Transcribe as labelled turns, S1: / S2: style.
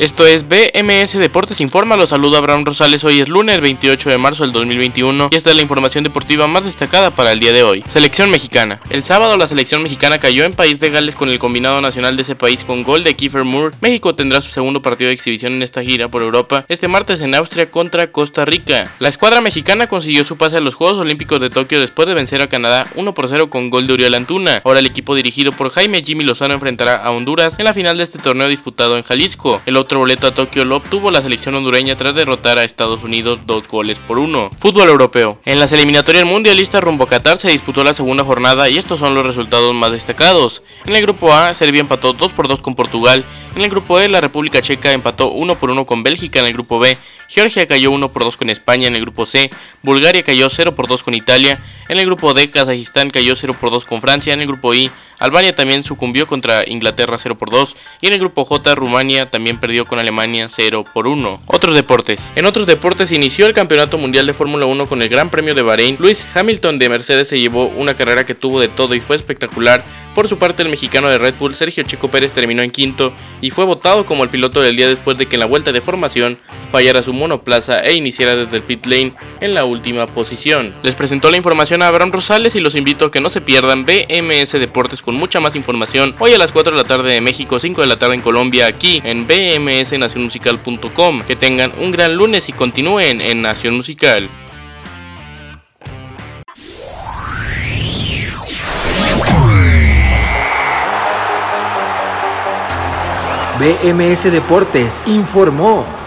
S1: Esto es BMS Deportes Informa, los saluda Abraham Rosales, hoy es lunes 28 de marzo del 2021 y esta es la información deportiva más destacada para el día de hoy. Selección mexicana. El sábado la selección mexicana cayó en País de Gales con el combinado nacional de ese país con gol de Kiefer Moore. México tendrá su segundo partido de exhibición en esta gira por Europa este martes en Austria contra Costa Rica. La escuadra mexicana consiguió su pase a los Juegos Olímpicos de Tokio después de vencer a Canadá 1 por 0 con gol de Uriel Antuna. Ahora el equipo dirigido por Jaime Jimmy Lozano enfrentará a Honduras en la final de este torneo disputado en Jalisco. El otro boleto a Tokio lo obtuvo la selección hondureña tras derrotar a Estados Unidos dos goles por uno. Fútbol europeo. En las eliminatorias mundialistas rumbo a Qatar se disputó la segunda jornada y estos son los resultados más destacados. En el grupo A, Serbia empató 2 por 2 con Portugal. En el grupo E, la República Checa empató 1 por 1 con Bélgica. En el grupo B, Georgia cayó 1 por 2 con España. En el grupo C, Bulgaria cayó 0 por 2 con Italia. En el grupo D, Kazajistán cayó 0 por 2 con Francia. En el grupo I, Albania también sucumbió contra Inglaterra 0 por 2 y en el grupo J Rumania también perdió con Alemania 0 por 1. Otros deportes. En otros deportes inició el Campeonato Mundial de Fórmula 1 con el Gran Premio de Bahrein. Luis Hamilton de Mercedes se llevó una carrera que tuvo de todo y fue espectacular. Por su parte el mexicano de Red Bull Sergio Checo Pérez terminó en quinto y fue votado como el piloto del día después de que en la vuelta de formación fallara su monoplaza e iniciara desde el pit lane en la última posición. Les presentó la información a Abraham Rosales y los invito a que no se pierdan BMS Deportes con mucha más información hoy a las 4 de la tarde de México, 5 de la tarde en Colombia, aquí en bmsnacionmusical.com. Que tengan un gran lunes y continúen en Nación Musical.
S2: BMS Deportes informó.